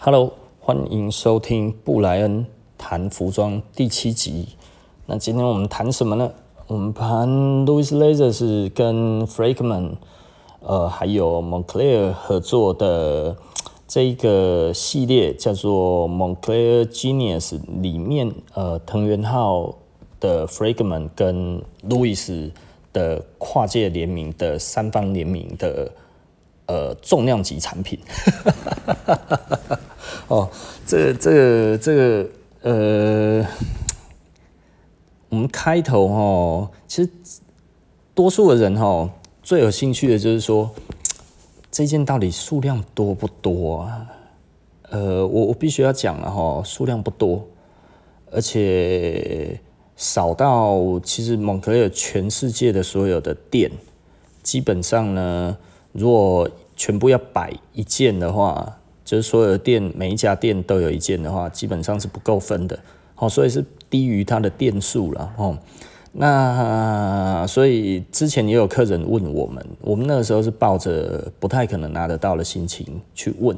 Hello，欢迎收听布莱恩谈服装第七集。那今天我们谈什么呢？我们谈 Louis Leathers 跟 Fragment，呃，还有 Moncler 合作的这一个系列，叫做 Moncler Genius 里面，呃，藤原浩的 Fragment 跟 Louis 的跨界联名的三方联名的呃重量级产品。哦，这、这个、这个，呃，我们开头哦，其实多数的人哦，最有兴趣的就是说，这件到底数量多不多啊？呃，我我必须要讲了哈，数量不多，而且少到其实蒙克利全世界的所有的店，基本上呢，如果全部要摆一件的话。就是所有的店，每一家店都有一件的话，基本上是不够分的，好，所以是低于它的店数了，哦。那所以之前也有客人问我们，我们那个时候是抱着不太可能拿得到的心情去问，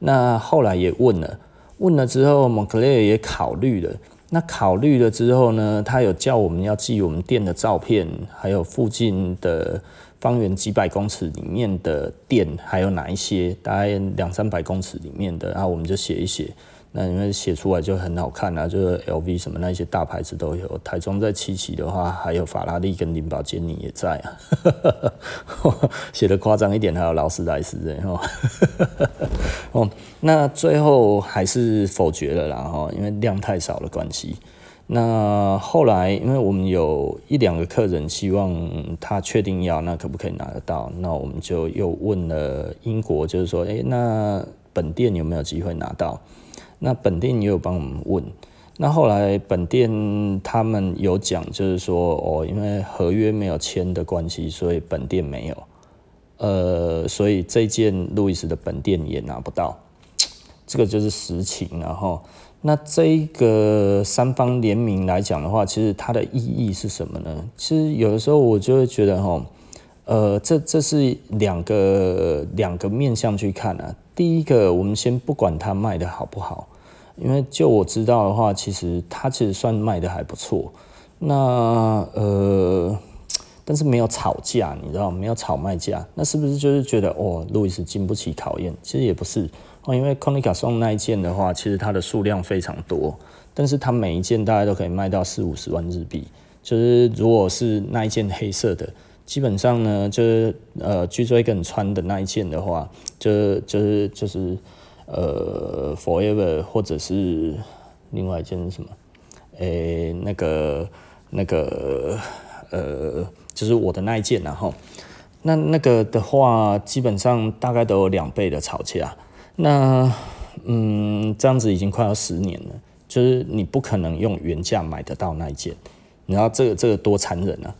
那后来也问了，问了之后，Moncler 也考虑了，那考虑了之后呢，他有叫我们要寄我们店的照片，还有附近的。方圆几百公尺里面的店还有哪一些？大概两三百公尺里面的，然后我们就写一写。那因为写出来就很好看啊，就是 LV 什么那些大牌子都有。台中在七期的话，还有法拉利跟林宝坚尼也在啊。写的夸张一点，还有劳斯莱斯的哈。哦，那最后还是否决了啦哈，因为量太少的关系。那后来，因为我们有一两个客人希望他确定要，那可不可以拿得到？那我们就又问了英国，就是说，诶，那本店有没有机会拿到？那本店也有帮我们问。那后来本店他们有讲，就是说，哦，因为合约没有签的关系，所以本店没有。呃，所以这件路易斯的本店也拿不到。这个就是实情，然后。那这一个三方联名来讲的话，其实它的意义是什么呢？其实有的时候我就会觉得哈，呃，这这是两个两个面向去看啊。第一个，我们先不管它卖的好不好，因为就我知道的话，其实它其实算卖的还不错。那呃，但是没有炒价，你知道没有炒卖价，那是不是就是觉得哦，路易斯经不起考验？其实也不是。因为 Comme des Garçons 那一件的话，其实它的数量非常多，但是它每一件大概都可以卖到四五十万日币。就是如果是那一件黑色的，基本上呢，就是呃，G-Dragon 穿的那一件的话，就就是就是呃，Forever 或者是另外一件是什么？诶、那个那个呃，就是我的那一件，然后那那个的话，基本上大概都有两倍的炒价。那，嗯，这样子已经快要十年了，就是你不可能用原价买得到那一件，你知道这个这个多残忍啊！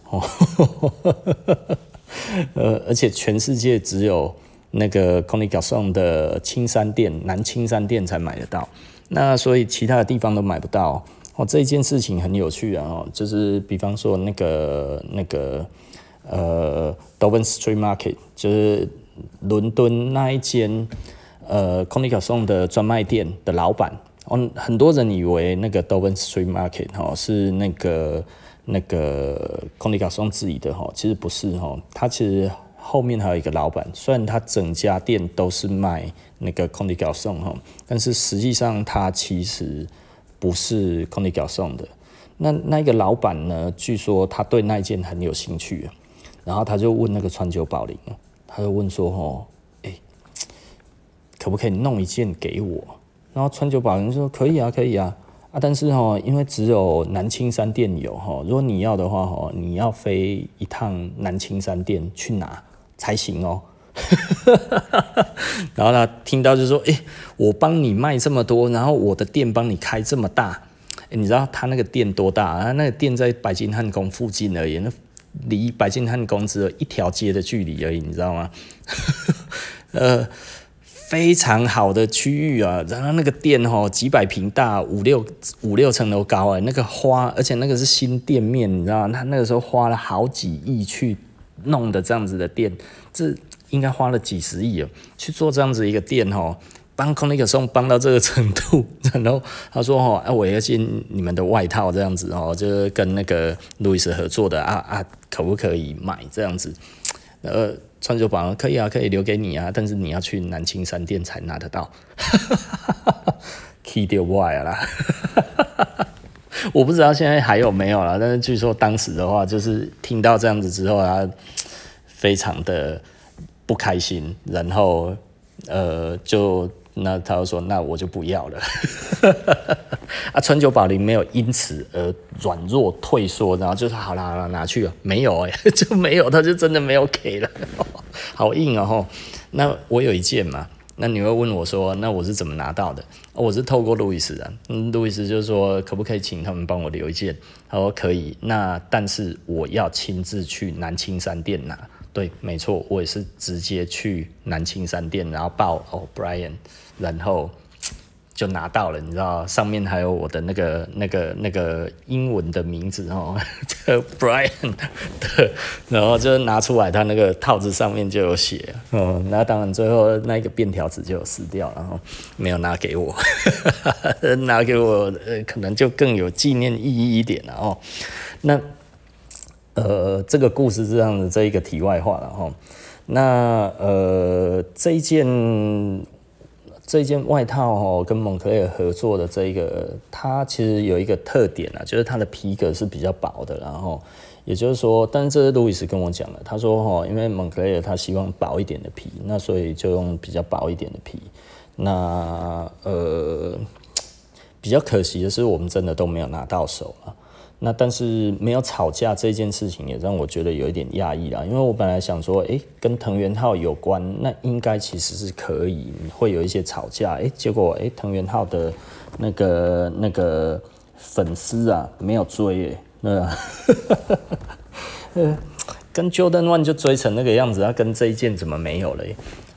呃，而且全世界只有那个 Comme des Garçons 的青山店，南青山店才买得到，那所以其他的地方都买不到。哦，这一件事情很有趣啊！哦，就是比方说那个那个呃，Dover Street Market，就是伦敦那一间。呃，Comme des Garçons 的专卖店的老板，哦，很多人以为那个 Dover Street Market 哈是那个那个 Comme des Garçons 自己的哈，其实不是哈，他其实后面还有一个老板，虽然他整家店都是卖那个 Comme des Garçons 哈，但是实际上他其实不是 Comme des Garçons 的。那那一个老板呢，据说他对那件很有兴趣，然后他就问那个川久保玲，他就问说哈。可不可以弄一件给我？然后川久保玲说可以啊，可以啊啊！但是哈，因为只有南青山店有哈，如果你要的话哈，你要飞一趟南青山店去拿才行哦。然后他听到就说：“哎，我帮你卖这么多，然后我的店帮你开这么大，你知道他那个店多大啊？那个店在白金汉宫附近而已，那离白金汉宫只有一条街的距离而已，你知道吗？呃。”非常好的区域啊，然后那个店吼几百平大，五六五六层楼高哎，那个花，而且那个是新店面，你知道？他那个时候花了好几亿去弄的这样子的店，这应该花了几十亿哦，去做这样子一个店吼，帮 Connect 帮到这个程度，然后他说哦，哎，我要进你们的外套这样子哦，就是跟那个路易斯合作的啊啊，可不可以买这样子？呃，川久保可以啊，可以留给你啊，但是你要去南青山店才拿得到。Key 掉坏了，我不知道现在还有没有了，但是据说当时的话，就是听到这样子之后，啊非常的不开心，然后呃，就那他就说，那我就不要了。啊，川久保玲没有因此而软弱退缩，然后就说好啦好啦，拿去了，没有哎、就没有，他就真的没有给了，好硬哦。那我有一件嘛。那你会问我说，那我是怎么拿到的？我是透过路易斯的，路易斯就是说，可不可以请他们帮我留一件？他说可以，那但是我要亲自去南青山店拿。对，没错，我也是直接去南青山店，然后报哦，Brian，然后。就拿到了，你知道，上面还有我的那个、那个、那个英文的名字哦，这 Brian 的，然后就拿出来，他那个套子上面就有写，哦，那当然最后那个便条纸就有撕掉，然后没有拿给我，拿给我，呃，可能就更有纪念意义一点了哦。那，呃，这个故事是这样的，这一个题外话了哈。那呃，这一件。这件外套哦，跟蒙克雷尔合作的这一个，它其实有一个特点啊，就是它的皮革是比较薄的，然后也就是说，但是这是路易斯跟我讲的，他说哈，因为蒙克雷尔他希望薄一点的皮，那所以就用比较薄一点的皮，那呃，比较可惜的是，我们真的都没有拿到手了。那但是没有吵架这件事情也让我觉得有一点压抑啦，因为我本来想说，诶，跟藤原浩有关，那应该其实是可以会有一些吵架，诶，结果诶，藤原浩的那个那个粉丝啊没有追耶，那 跟 Jordan One 就追成那个样子，那跟这一件怎么没有了？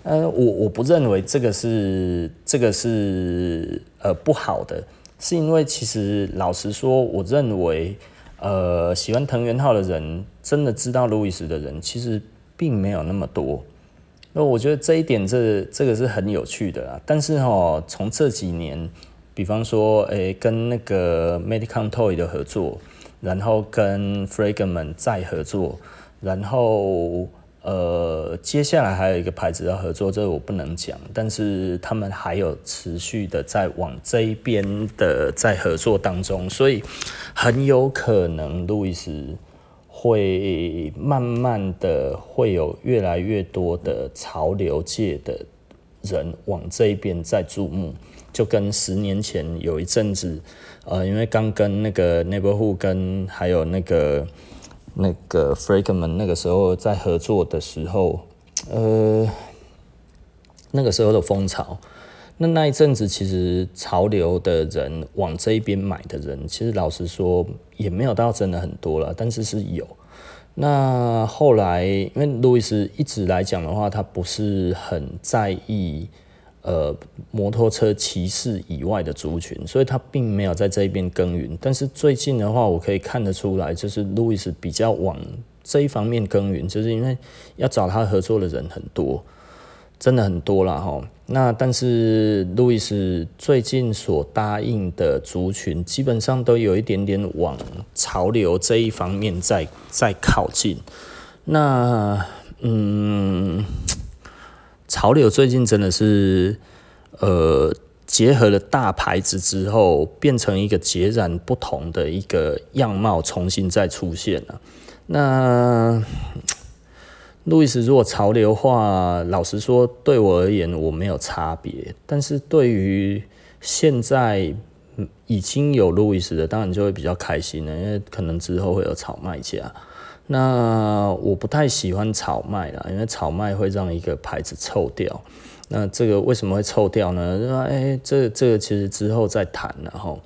呃，我我不认为这个是这个是呃不好的。是因为其实老实说，我认为，呃，喜欢藤原浩的人，真的知道路易斯的人，其实并没有那么多。那我觉得这一点，这这个是很有趣的啊。但是哈，从这几年，比方说，诶，跟那个 Medicom Toy 的合作，然后跟 Fragment 再合作，然后。呃，接下来还有一个牌子要合作，这个我不能讲，但是他们还有持续的在往这一边的在合作当中，所以很有可能路易斯会慢慢的会有越来越多的潮流界的人往这一边在注目，就跟十年前有一阵子，呃，因为刚跟那个 Neighborhood 跟还有那个。那个 f r e g m a n 那个时候在合作的时候，呃，那个时候的风潮，那那一阵子其实潮流的人往这一边买的人，其实老实说也没有到真的很多了，但是是有。那后来因为路易斯一直来讲的话，他不是很在意。呃，摩托车骑士以外的族群，所以他并没有在这一边耕耘。但是最近的话，我可以看得出来，就是路易斯比较往这一方面耕耘，就是因为要找他合作的人很多，真的很多了哈。那但是路易斯最近所答应的族群，基本上都有一点点往潮流这一方面在在靠近。那嗯。潮流最近真的是，呃，结合了大牌子之后，变成一个截然不同的一个样貌，重新再出现了。那路易斯如果潮流化，老实说，对我而言我没有差别，但是对于现在已经有路易斯的，当然就会比较开心了，因为可能之后会有炒卖价。那我不太喜欢炒卖啦，因为炒卖会让一个牌子臭掉。那这个为什么会臭掉呢？因为哎，这、这个其实之后再谈了哈。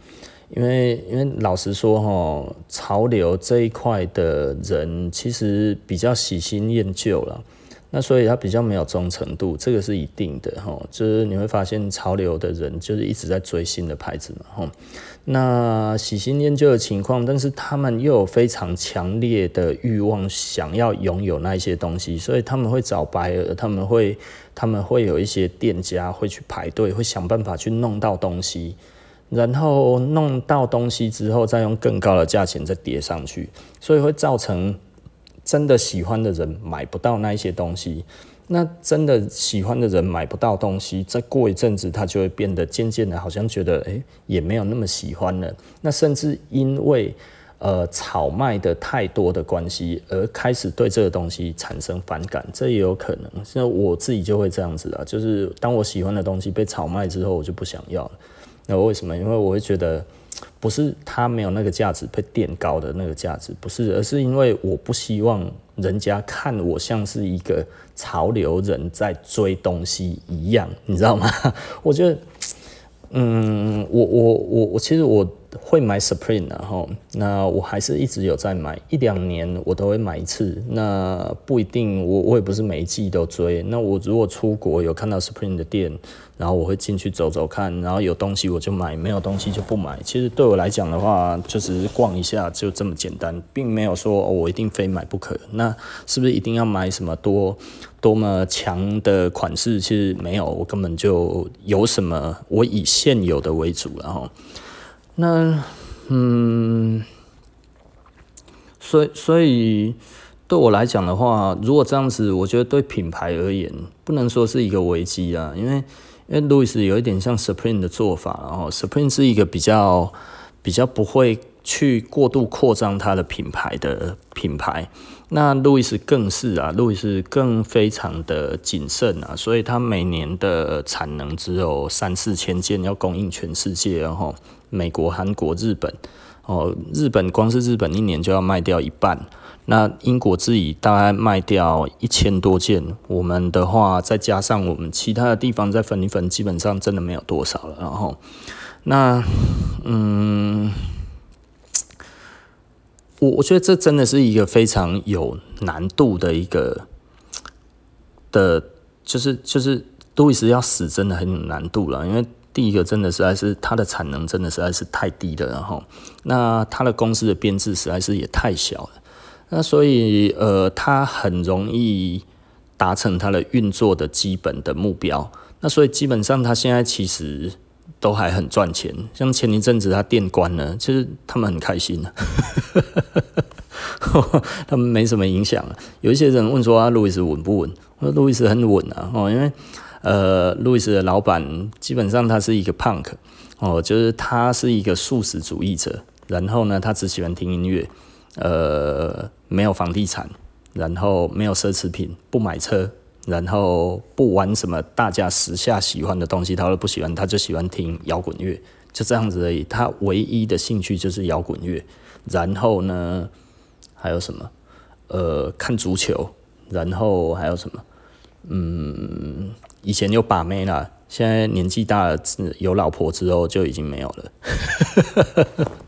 因为因为老实说哈，潮流这一块的人其实比较喜新厌旧了。那所以它比较没有忠诚度，这个是一定的哈。就是你会发现潮流的人就是一直在追新的牌子嘛哈。那喜新厌旧的情况，但是他们又有非常强烈的欲望，想要拥有那一些东西，所以他们会找白鹅他们会他们会有一些店家会去排队，会想办法去弄到东西，然后弄到东西之后，再用更高的价钱再叠上去，所以会造成。真的喜欢的人买不到那一些东西，那真的喜欢的人买不到东西，再过一阵子，他就会变得渐渐的，好像觉得诶也没有那么喜欢了。那甚至因为呃炒卖的太多的关系，而开始对这个东西产生反感，这也有可能。现在我自己就会这样子啊，就是当我喜欢的东西被炒卖之后，我就不想要了。那为什么？因为我会觉得。不是它没有那个价值被垫高的那个价值，不是，而是因为我不希望人家看我像是一个潮流人在追东西一样，你知道吗？我觉得，嗯，我我我我其实我会买 Supreme 然后，那我还是一直有在买，一两年我都会买一次，那不一定，我我也不是每一季都追，那我如果出国有看到 Supreme 的店。然后我会进去走走看，然后有东西我就买，没有东西就不买。其实对我来讲的话，就只是逛一下，就这么简单，并没有说我一定非买不可。那是不是一定要买什么多多么强的款式？其实没有，我根本就有什么，我以现有的为主。然后，那嗯，所以所以对我来讲的话，如果这样子，我觉得对品牌而言，不能说是一个危机啊，因为。因为路易斯有一点像 Supreme 的做法，然后 Supreme 是一个比较比较不会去过度扩张它的品牌的品牌，那路易斯更是啊，路易斯更非常的谨慎啊，所以它每年的产能只有三四千件要供应全世界，然后美国、韩国、日本，哦，日本光是日本一年就要卖掉一半。那英国自己大概卖掉一千多件，我们的话再加上我们其他的地方再分一分，基本上真的没有多少了。然后，那嗯，我我觉得这真的是一个非常有难度的一个的，就是就是路易斯要死真的很有难度了，因为第一个真的实在是它的产能真的实在是太低了，然后那它的公司的编制实在是也太小了。那所以，呃，它很容易达成它的运作的基本的目标。那所以基本上，它现在其实都还很赚钱。像前一阵子他店关了，其实他们很开心，他们没什么影响。有一些人问说啊，路易斯稳不稳？我说路易斯很稳啊，哦，因为呃，路易斯的老板基本上他是一个 punk 哦，就是他是一个素食主义者，然后呢，他只喜欢听音乐。呃，没有房地产，然后没有奢侈品，不买车，然后不玩什么大家时下喜欢的东西，他都不喜欢，他就喜欢听摇滚乐，就这样子而已。他唯一的兴趣就是摇滚乐，然后呢，还有什么？呃，看足球，然后还有什么？嗯，以前有把妹啦，现在年纪大了，有老婆之后就已经没有了。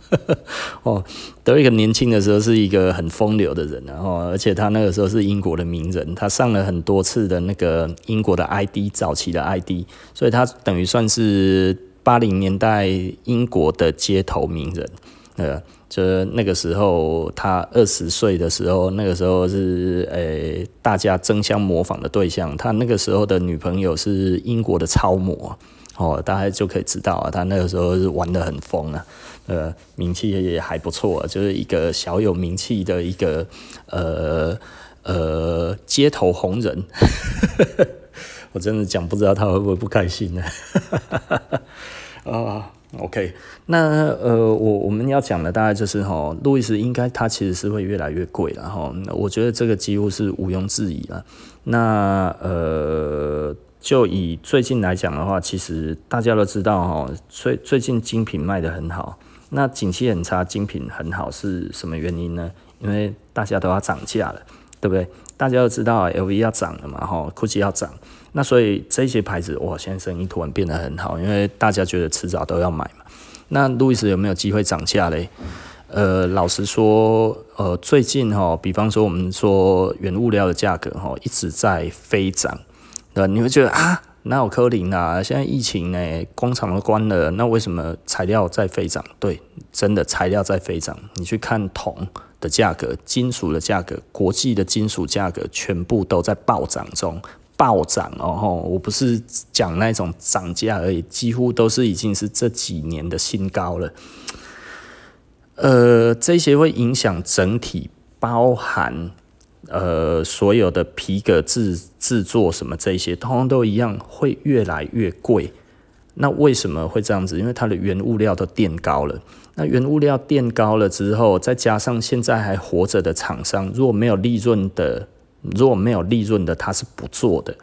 哦，德瑞克年轻的时候是一个很风流的人，然后而且他那个时候是英国的名人，他上了很多次的那个英国的 ID 早期的 ID，所以他等于算是八零年代英国的街头名人。呃，就是那个时候他二十岁的时候，那个时候是诶、大家争相模仿的对象。他那个时候的女朋友是英国的超模，哦，大家就可以知道啊，他那个时候是玩得很疯啊。呃，名气也还不错，就是一个小有名气的一个呃呃街头红人。我真的讲不知道他会不会不开心呢？啊，OK，那呃我我们要讲的大概就是哈，路易斯应该他其实是会越来越贵了哈。我觉得这个几乎是毋庸置疑了。那呃，就以最近来讲的话，其实大家都知道哈，最最近精品卖得很好。那景气很差，精品很好是什么原因呢？因为大家都要涨价了，对不对？大家都知道 LV 要涨了嘛，哈，GUCCI 要涨，那所以这些牌子哇，现在生意突然变得很好，因为大家觉得迟早都要买嘛。那路易斯有没有机会涨价嘞？呃，老实说，呃，最近哈，比方说我们说原物料的价格哈，一直在飞涨，对吧？你会觉得啊，哪有可能啊？现在疫情呢，工厂都关了，那为什么材料在飞涨？对，真的材料在飞涨。你去看铜的价格、金属的价格、国际的金属价格，全部都在暴涨中，暴涨哦吼！我不是讲那种涨价而已，几乎都是已经是这几年的新高了。呃，这些会影响整体，包含呃所有的皮革制制作什么这些，通通都一样，会越来越贵。那为什么会这样子？因为它的原物料都垫高了。那原物料垫高了之后，再加上现在还活着的厂商，如果没有利润的，如果没有利润的，他是不做的。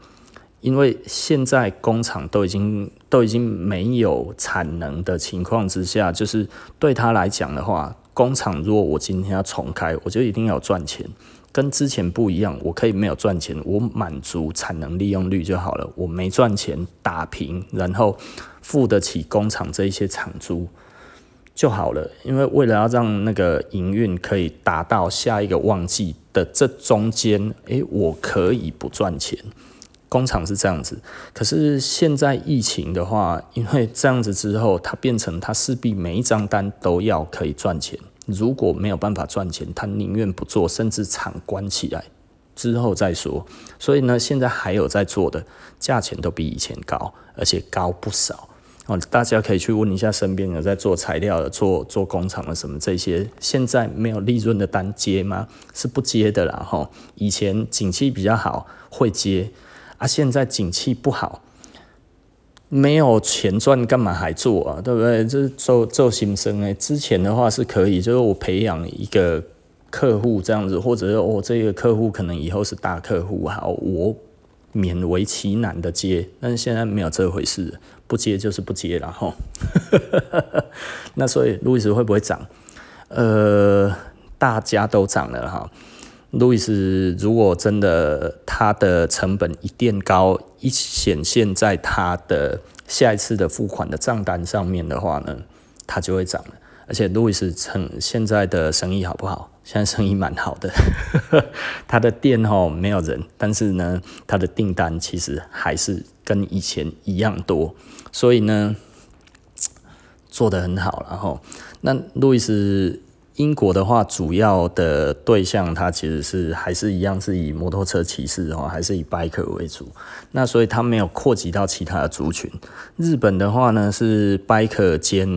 因为现在工厂都已经都已经没有产能的情况之下，就是对他来讲的话，工厂如果我今天要重开，我就一定要赚钱，跟之前不一样。我可以没有赚钱，我满足产能利用率就好了。我没赚钱打平，然后付得起工厂这一些厂租就好了。因为为了要让那个营运可以达到下一个旺季的这中间，诶，我可以不赚钱。工厂是这样子，可是现在疫情的话，因为这样子之后，它变成它势必每一张单都要可以赚钱。如果没有办法赚钱，他宁愿不做，甚至厂关起来之后再说。所以呢，现在还有在做的，价钱都比以前高，而且高不少哦。大家可以去问一下身边有在做材料的、做做工厂的什么这些，现在没有利润的单接吗？是不接的啦哈。以前景气比较好会接。啊，现在景气不好，没有钱赚，干嘛还做啊？对不对？就是做做新生哎。之前的话是可以，就是我培养一个客户这样子，或者是我、这个客户可能以后是大客户，好，我勉为其难的接。但是现在没有这回事，不接就是不接了哈。那所以路易斯会不会涨？呃，大家都涨了哈。路易斯，如果真的他的成本一定高，一显现在他的下一次的付款的账单上面的话呢，他就会涨了。而且路易斯趁现在的生意好不好？现在生意蛮好的，他的店哦没有人，但是呢，他的订单其实还是跟以前一样多，所以呢，做得很好。然后，那路易斯。英国的话，主要的对象它其实是还是一样是以摩托车骑士哦，还是以 biker 为主。那所以它没有扩及到其他的族群。日本的话呢，是 biker 兼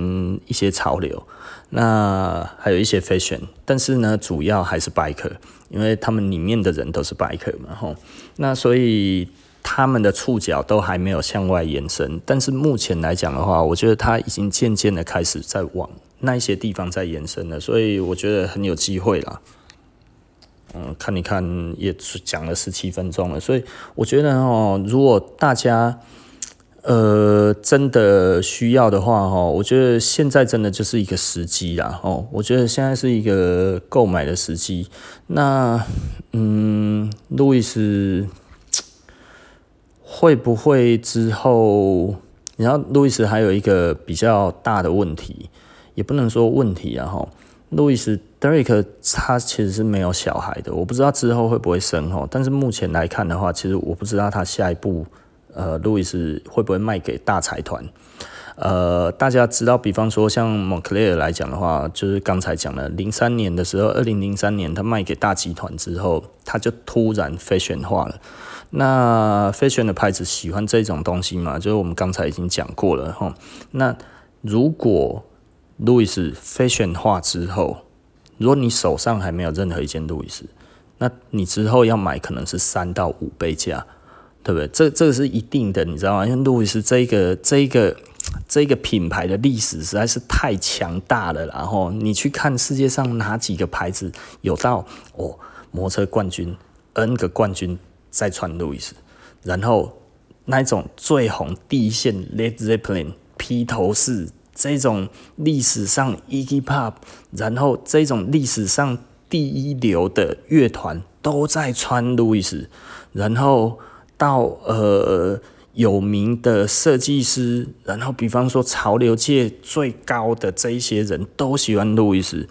一些潮流，那还有一些 fashion，但是呢，主要还是 biker，因为他们里面的人都是 biker 嘛吼。那所以他们的触角都还没有向外延伸。但是目前来讲的话，我觉得它已经渐渐的开始在往。那一些地方在延伸了，所以我觉得很有机会啦。嗯，看一看也讲了十七分钟了，所以我觉得哦，如果大家呃真的需要的话哦，我觉得现在真的就是一个时机啦哦，我觉得现在是一个购买的时机。那嗯，路易斯会不会之后？然后路易斯还有一个比较大的问题。也不能说问题啊，哈，路易斯 Derek 他其实是没有小孩的，我不知道之后会不会生哈，但是目前来看的话，其实我不知道他下一步，呃，路易斯会不会卖给大财团，呃，大家知道，比方说像 Moncler 来讲的话，就是刚才讲了，零三年的时候，二零零三年他卖给大集团之后，他就突然 fashion 化了，那 fashion 的牌子喜欢这种东西嘛，就是我们刚才已经讲过了哈，那如果路易斯 fashion 化之后，如果你手上还没有任何一件路易斯，那你之后要买可能是三到五倍价，对不对？这这个是一定的，你知道吗？因为路易斯这个这个这个品牌的历史实在是太强大了。然后你去看世界上哪几个牌子有到哦，摩托车冠军 N 个冠军在穿路易斯，然后那种最红第一线 Led Zeppelin 披头士。这种历史上 e g Pop，然后这种历史上第一流的乐团都在穿路易斯，然后到呃有名的设计师，然后比方说潮流界最高的这一些人都喜欢路易斯，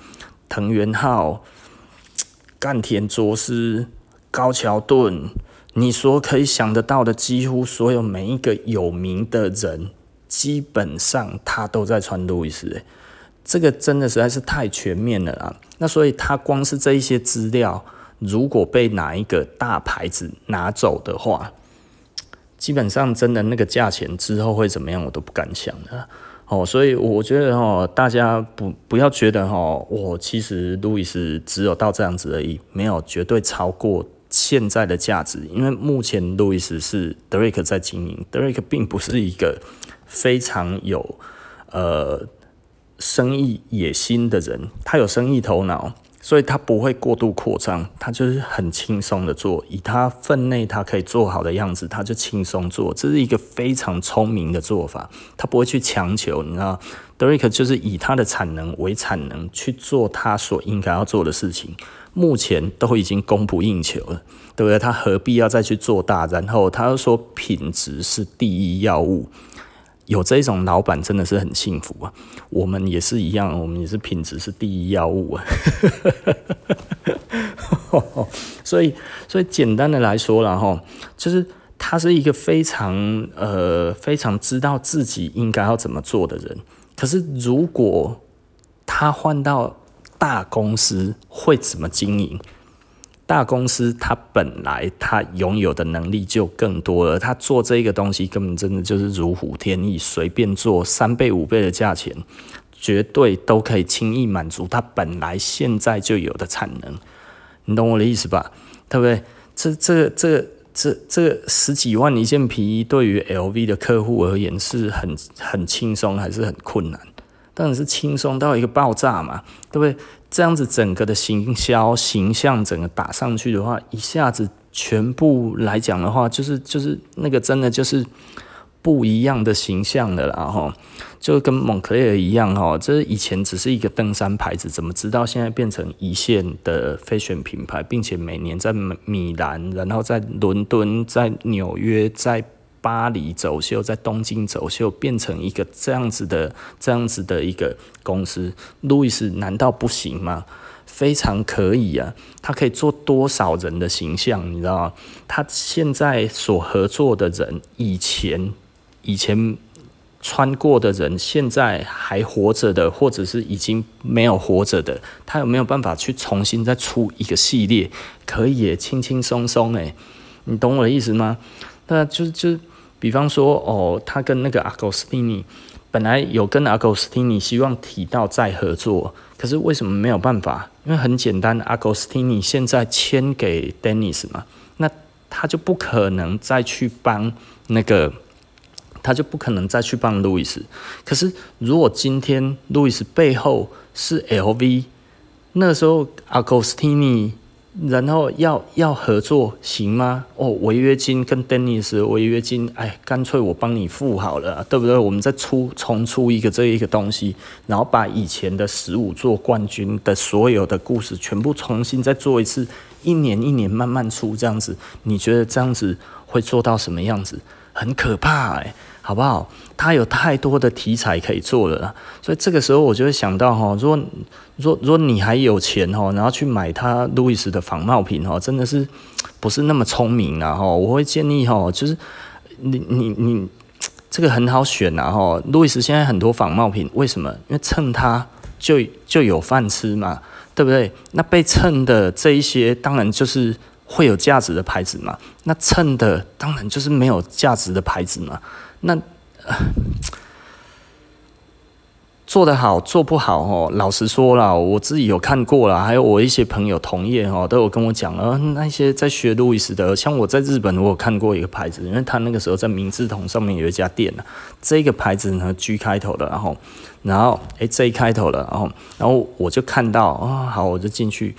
藤原浩，干田卓斯、高桥盾，你说可以想得到的，几乎所有每一个有名的人，基本上他都在穿路易斯。这个真的实在是太全面了啊！那所以他光是这一些资料，如果被哪一个大牌子拿走的话，基本上真的那个价钱之后会怎么样，我都不敢想了。哦，所以我觉得哦，大家不不要觉得哦，我其实路易斯只有到这样子而已，没有绝对超过现在的价值。因为目前路易斯是德瑞克在经营，德瑞克并不是一个非常有呃生意野心的人，他有生意头脑。所以他不会过度扩张，他就是很轻松的做，以他分内他可以做好的样子，他就轻松做，这是一个非常聪明的做法。他不会去强求，你知道，德瑞克就是以他的产能为产能去做他所应该要做的事情，目前都已经供不应求了，对不对？他何必要再去做大？然后他又说品质是第一要务。有这种老板真的是很幸福啊！我们也是一样，我们也是品质是第一要务啊。所以，所以简单的来说了哈，就是他是一个非常呃非常知道自己应该要怎么做的人。可是，如果他换到大公司，会怎么经营？大公司它本来它拥有的能力就更多了，它做这个东西根本真的就是如虎添翼，随便做三倍五倍的价钱，绝对都可以轻易满足它本来现在就有的产能。你懂我的意思吧？对不对？这这这这这十几万一件皮衣，对于 LV 的客户而言是很很轻松，还是很困难？当然是轻松到一个爆炸嘛，对不对？这样子整个的行销形象整个打上去的话，一下子全部来讲的话，就是就是那个真的就是不一样的形象的啦哈，就跟蒙克莱尔一样哈，这以前只是一个登山牌子，怎么知道现在变成一线的 fashion 品牌，并且每年在米兰，然后在伦敦，在纽约，在。巴黎走秀，在东京走秀，变成一个这样子的、这样子的一个公司，路易斯难道不行吗？非常可以啊！他可以做多少人的形象，你知道吗？他现在所合作的人，以前以前穿过的人，现在还活着的，或者是已经没有活着的，他有没有办法去重新再出一个系列？可以，轻轻松松诶，你懂我的意思吗？那就就。比方说，哦，他跟那个阿古斯蒂尼本来有跟阿古斯蒂尼希望提到再合作，可是为什么没有办法？因为很简单，阿古斯蒂尼现在签给 Dennis 嘛，那他就不可能再去帮那个，他就不可能再去帮路易斯。可是如果今天路易斯背后是 LV，那时候阿古斯蒂尼。然后要要合作行吗？哦，违约金跟 Dennis 违约金，哎，干脆我帮你付好了，对不对？我们再出重出一个这一个东西，然后把以前的十五座冠军的所有的故事全部重新再做一次，一年一年慢慢出这样子，你觉得这样子会做到什么样子？很可怕哎。好不好？他有太多的题材可以做了，所以这个时候我就会想到哈，如果如果如果你还有钱哈，然后去买他路易斯的仿冒品哈，真的是不是那么聪明啊哈。我会建议哈，就是你你你这个很好选呐哈。路易斯现在很多仿冒品，为什么？因为蹭他就就有饭吃嘛，对不对？那被蹭的这一些，当然就是会有价值的牌子嘛。那蹭的当然就是没有价值的牌子嘛。那、做得好做不好哦，老实说啦，我自己有看过啦，还有我一些朋友同业哦，都有跟我讲，呃，那些在学路易斯的，像我在日本，我有看过一个牌子，因为他那个时候在明治通上面有一家店呢，这个牌子呢 G 开头的，然后然后诶，Z 开头的，然后然后我就看到啊、哦，好，我就进去，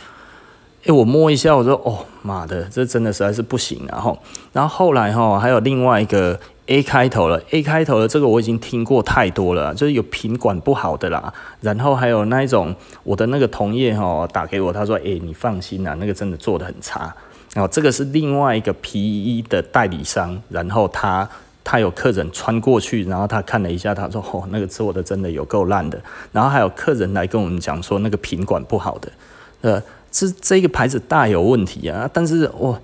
诶，我摸一下，我说哦妈的，这真的实在是不行，然后然后后来哈还有另外一个。A 开头了，A 开头的这个我已经听过太多了，就是有品管不好的啦，然后还有那一种我的那个同业哈打给我，他说，诶，你放心啦，那个真的做的很差。然后这个是另外一个皮衣的代理商，然后他他有客人穿过去，然后他看了一下，他说，哦，那个做的真的有够烂的。然后还有客人来跟我们讲说，那个品管不好的，呃。这这个牌子大有问题啊！但是哇，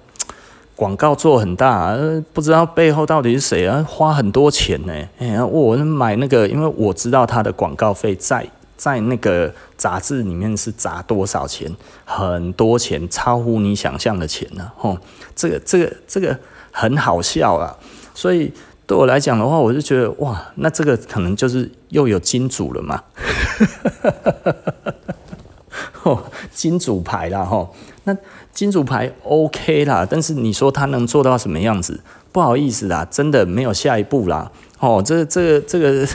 广告做很大，啊，不知道背后到底是谁啊？花很多钱呢。哎，我买那个，因为我知道他的广告费在在那个杂志里面是砸多少钱，很多钱，超乎你想象的钱呢。吼，这个这个这个很好笑啊！所以对我来讲的话，我就觉得哇，那这个可能就是又有金主了嘛。哦，金主牌啦，吼，那金主牌 OK 啦，但是你说他能做到什么样子？不好意思啦，真的没有下一步啦。哦，这、这个这个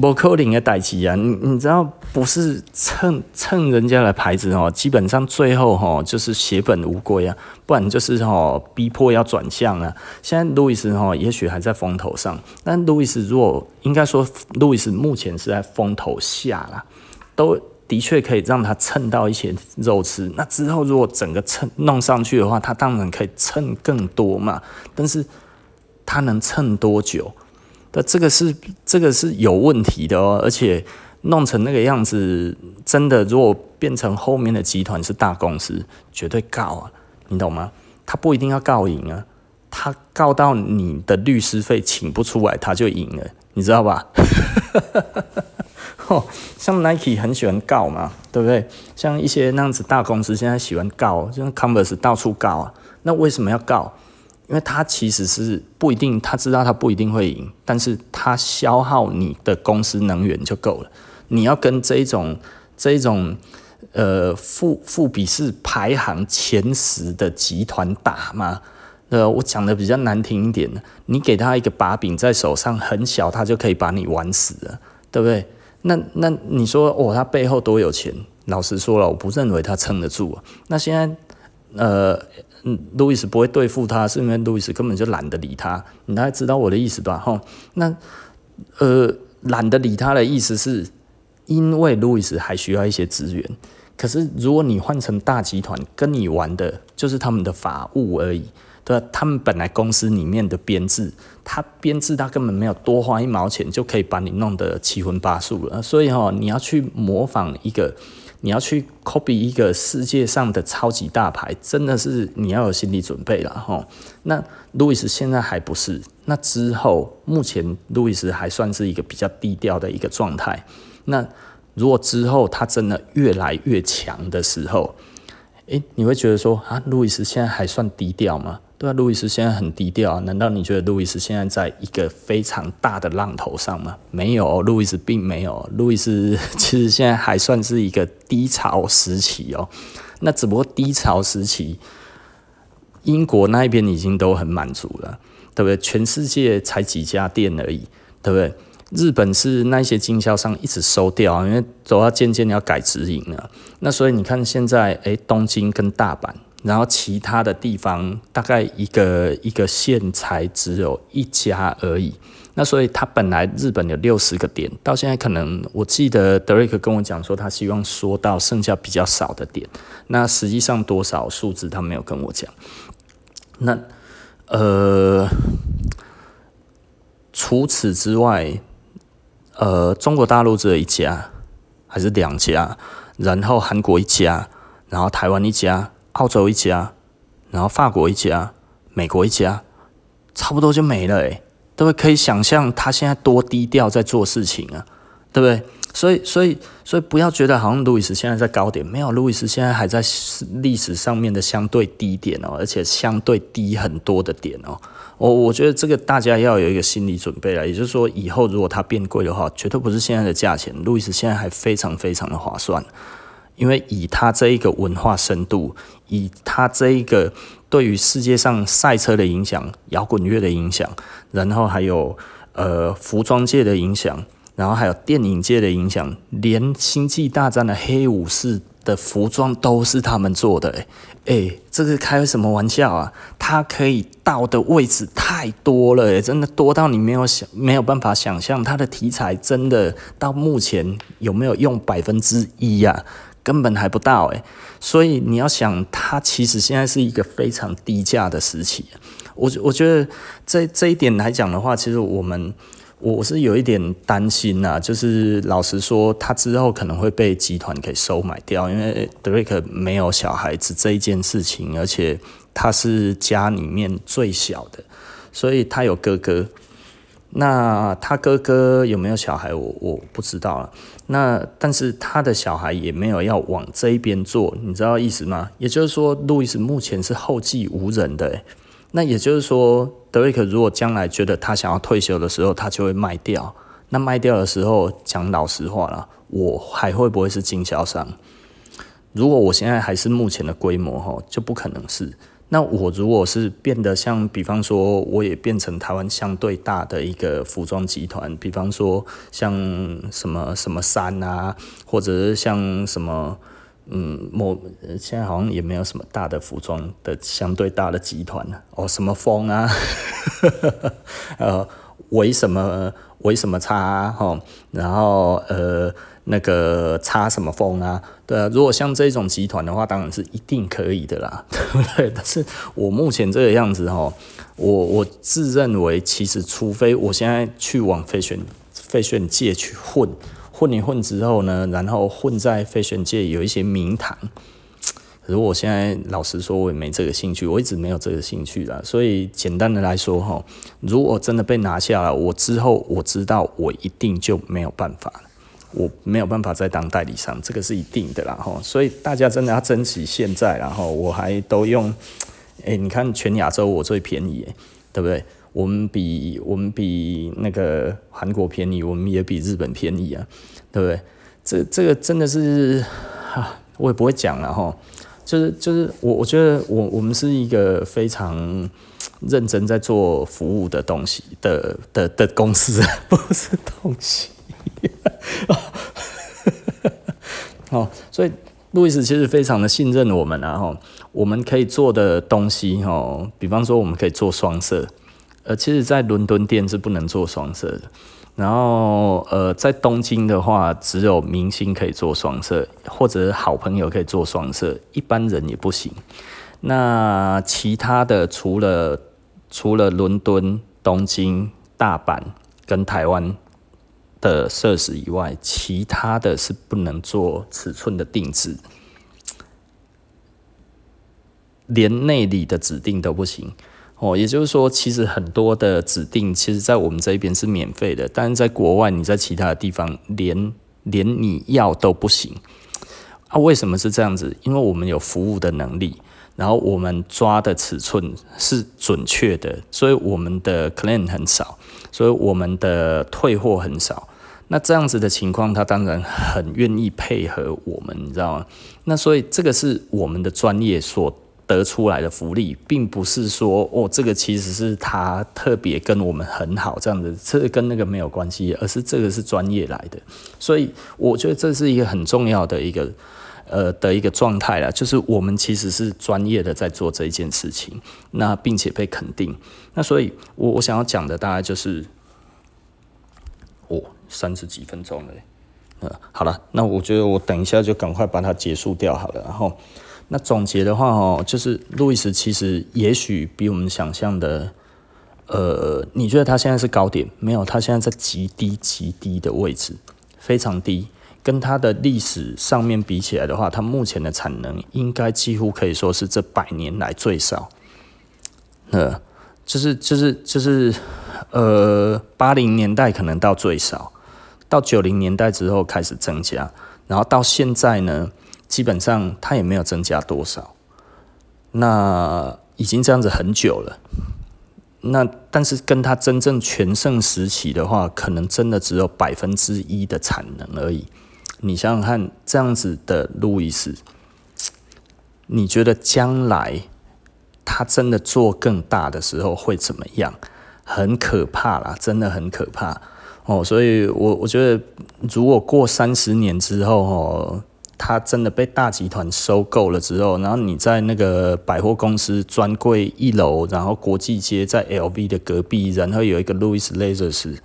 不可能的代志啊，你你知道不是蹭蹭人家的牌子哦，基本上最后哈就是血本无归啊，不然就是哈逼迫要转向啊。现在路易斯哈也许还在风头上，但路易斯如果应该说路易斯目前是在风头下啦，都。的确可以让他蹭到一些肉吃，那之后如果整个蹭弄上去的话，他当然可以蹭更多嘛。但是他能蹭多久？那这个是这个是有问题的哦。而且弄成那个样子，真的如果变成后面的集团是大公司，绝对告啊，你懂吗？他不一定要告赢啊，他告到你的律师费请不出来，他就赢了，你知道吧？哦，像 Nike 很喜欢告嘛，对不对？像一些那样子大公司现在喜欢告，像 Converse 到处告啊。那为什么要告？因为他其实是不一定，他知道他不一定会赢，但是他消耗你的公司能源就够了。你要跟这一种这一种呃富富比是排行前十的集团打吗？呃，我讲的比较难听一点，你给他一个把柄在手上，很小，他就可以把你玩死了，对不对？那那你说哦，他背后多有钱？老实说了，我不认为他撑得住啊。那现在呃，路易斯不会对付他，是因为路易斯根本就懒得理他。你大概知道我的意思吧？哈，那呃，懒得理他的意思是，因为路易斯还需要一些资源。可是如果你换成大集团，跟你玩的就是他们的法务而已。对，他们本来公司里面的编制，他编制他根本没有多花一毛钱就可以把你弄得七荤八素了。所以哈，你要去模仿一个，你要去 copy 一个世界上的超级大牌，真的是你要有心理准备了哈。那路易斯现在还不是，那之后目前路易斯还算是一个比较低调的一个状态。那如果之后他真的越来越强的时候，诶，你会觉得说啊，路易斯现在还算低调吗？对啊，路易斯现在很低调啊。难道你觉得路易斯现在在一个非常大的浪头上吗？没有，路易斯并没有。路易斯其实现在还算是一个低潮时期哦。那只不过低潮时期，英国那一边已经都很满足了，对不对？全世界才几家店而已，对不对？日本是那些经销商一直收掉，因为都要渐渐要改直营了。那所以你看现在，诶，东京跟大阪。然后其他的地方大概一个一个县才只有一家而已，那所以他本来日本有六十个点，到现在可能我记得德瑞克跟我讲说他希望缩到剩下比较少的点，那实际上多少数字他没有跟我讲。那呃，除此之外，呃，中国大陆只有一家还是两家，然后韩国一家，然后台湾一家。澳洲一家，然后法国一家，美国一家，差不多就没了诶、欸，对不对？可以想象他现在多低调在做事情啊，对不对？所以，所以，所以不要觉得好像路易斯现在在高点，没有，路易斯现在还在历史上面的相对低点哦，而且相对低很多的点哦。我我觉得这个大家要有一个心理准备了，也就是说，以后如果它变贵的话，绝对不是现在的价钱，路易斯现在还非常非常的划算。因为以他这一个文化深度，以他这一个对于世界上赛车的影响、摇滚乐的影响，然后还有呃服装界的影响，然后还有电影界的影响，连星际大战的黑武士的服装都是他们做的，诶，这个开什么玩笑啊？他可以到的位置太多了，真的多到你没有想没有办法想象，他的题材真的到目前有没有用百分之一呀？根本还不到诶，所以你要想，它其实现在是一个非常低价的时期。我我觉得这这一点来讲的话，其实我们我是有一点担心呐、就是老实说，他之后可能会被集团给收买掉，因为 Drake 没有小孩子这一件事情，而且他是家里面最小的，所以他有哥哥。那他哥哥有没有小孩，我我不知道了。那但是他的小孩也没有要往这一边做，你知道意思吗？也就是说，路易斯目前是后继无人的、那也就是说，德瑞克如果将来觉得他想要退休的时候，他就会卖掉。那卖掉的时候，讲老实话了，我还会不会是经销商？如果我现在还是目前的规模，哈，就不可能是。那我如果是变得像，比方说，我也变成台湾相对大的一个服装集团，比方说像什么什么山啊，或者是像什么，嗯，某现在好像也没有什么大的服装的相对大的集团哦，什么风啊，呃，为什么为什么差哈，然后呃。那个插什么风啊？对啊，如果像这种集团的话，当然是一定可以的啦，对不对？但是我目前这个样子哈，我我自认为，其实除非我现在去往 fashion fashion 界去混混一混之后呢，然后混在 fashion 界有一些名堂，可是我现在老实说，我也没这个兴趣，我一直没有这个兴趣啦。所以简单的来说哈，如果真的被拿下了，我之后我知道我一定就没有办法了。我没有办法再当代理商，这个是一定的啦哈，所以大家真的要珍惜现在，然后我还都用，哎，你看全亚洲我最便宜，对不对？我们比我们比那个韩国便宜，我们也比日本便宜啊，对不对？这这个真的是，哈，我也不会讲了哈，就是就是我我觉得我我们是一个非常认真在做服务的东西的的的公司，不是东西。哦，所以路易斯其实非常的信任我们啊，哈，我们可以做的东西，哈，比方说我们可以做双色，呃，其实在伦敦店是不能做双色的，然后呃，在东京的话，只有明星可以做双色，或者好朋友可以做双色，一般人也不行。那其他的除了除了伦敦、东京、大阪跟台湾。的设施以外，其他的是不能做尺寸的定制，连内里的指定都不行哦。也就是说，其实很多的指定，其实在我们这边是免费的，但是在国外，你在其他的地方连连你要都不行啊？为什么是这样子？因为我们有服务的能力，然后我们抓的尺寸是准确的，所以我们的 claim 很少，所以我们的退货很少。那这样子的情况，他当然很愿意配合我们，你知道吗？那所以这个是我们的专业所得出来的福利，并不是说哦，这个其实是他特别跟我们很好这样子，这跟那个没有关系，而是这个是专业来的。所以我觉得这是一个很重要的一个呃的一个状态啦，就是我们其实是专业的在做这一件事情，那并且被肯定。那所以我我想要讲的大概就是。哦，三十几分钟了，嗯，好了，那我觉得我等一下就赶快把它结束掉好了。然后，那总结的话哦，就是路易斯其实也许比我们想象的，呃，你觉得他现在是高点？没有，他现在在极低极低的位置，非常低。跟他的历史上面比起来的话，他目前的产能应该几乎可以说是这百年来最少。呃，就是就是就是。呃，八零年代可能到最少，到九零年代之后开始增加，然后到现在呢，基本上它也没有增加多少。那已经这样子很久了。那但是跟它真正全盛时期的话，可能真的只有百分之一的产能而已。你想想看，这样子的路易斯，你觉得将来他真的做更大的时候会怎么样？很可怕啦，真的很可怕哦，所以我我觉得，如果过三十年之后哦，它真的被大集团收购了之后，然后你在那个百货公司专柜一楼，然后国际街在 LV 的隔壁，然后有一个 Louis l a z e r s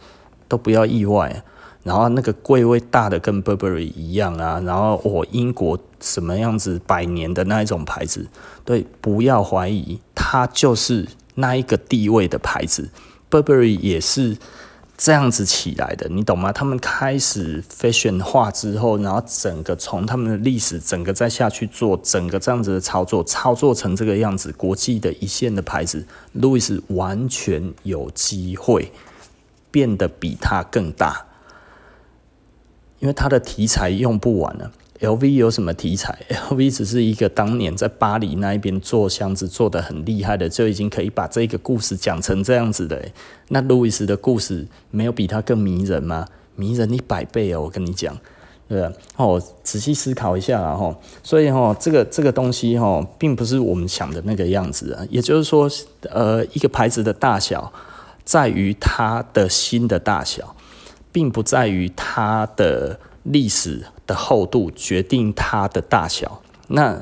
都不要意外，然后那个柜位大的跟 Burberry 一样啊，然后哦，英国什么样子百年的那一种牌子，对，不要怀疑，它就是那一个地位的牌子。Burberry 也是这样子起来的，你懂吗？他们开始 fashion 化之后，然后整个从他们的历史，整个再下去做，整个这样子的操作，操作成这个样子，国际的一线的牌子，路易斯完全有机会变得比他更大，因为他的题材用不完了。LV 有什么题材？LV 只是一个当年在巴黎那一边做箱子做得很厉害的，就已经可以把这个故事讲成这样子的。那路易斯的故事没有比他更迷人吗？迷人一百倍哦！我跟你讲，对吧？哦，仔细思考一下啊，吼，所以吼，这个这个东西吼，并不是我们想的那个样子啊。也就是说，呃，一个牌子的大小在于它的心的大小，并不在于它的历史的厚度决定它的大小。那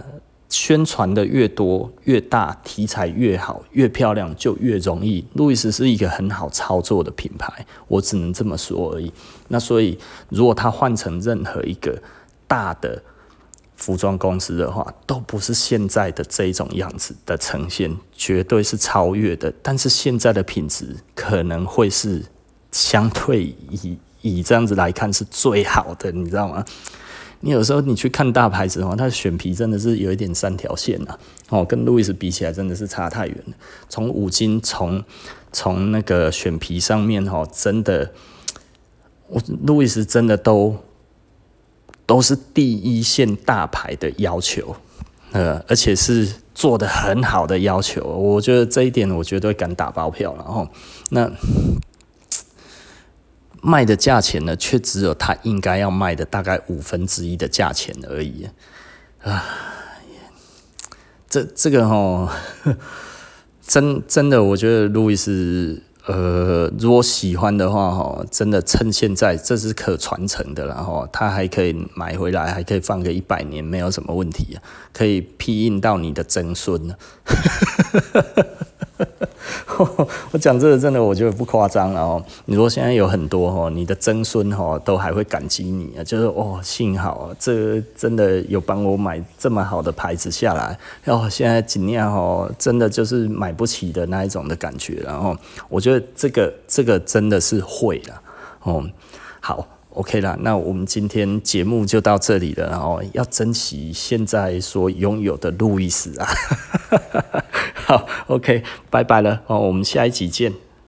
宣传的越多越大，题材越好越漂亮，就越容易。路易斯是一个很好操作的品牌，我只能这么说而已。那所以，如果它换成任何一个大的服装公司的话，都不是现在的这种样子的呈现，绝对是超越的。但是现在的品质可能会是相对以以这样子来看是最好的，你知道吗？你有时候你去看大牌子哦，它选皮真的是有一点三条线呐，哦，跟路易斯比起来真的是差太远了。从五金，从从那个选皮上面哦，真的，我路易斯真的都都是第一线大牌的要求，呃，而且是做的很好的要求。我觉得这一点我绝对敢打包票了哦，那。卖的价钱呢，却只有他应该要卖的大概五分之一的价钱而已啊！这这个齁，真真的，我觉得路易斯，呃，如果喜欢的话，哈，真的趁现在，这是可传承的，然后他还可以买回来，还可以放个一百年，没有什么问题，可以批印到你的曾孙 我讲这个真的，我觉得不夸张了哦。你说现在有很多哦，你的曾孙哦都还会感激你啊，就是哦，幸好这真的有帮我买这么好的牌子下来。哦，现在尽量哦，真的就是买不起的那一种的感觉。然后我觉得这个这个真的是会了哦。好。OK 啦，那我们今天节目就到这里了，哦要珍惜现在所拥有的路易斯啊。好，OK，拜拜了，哦，我们下一集见。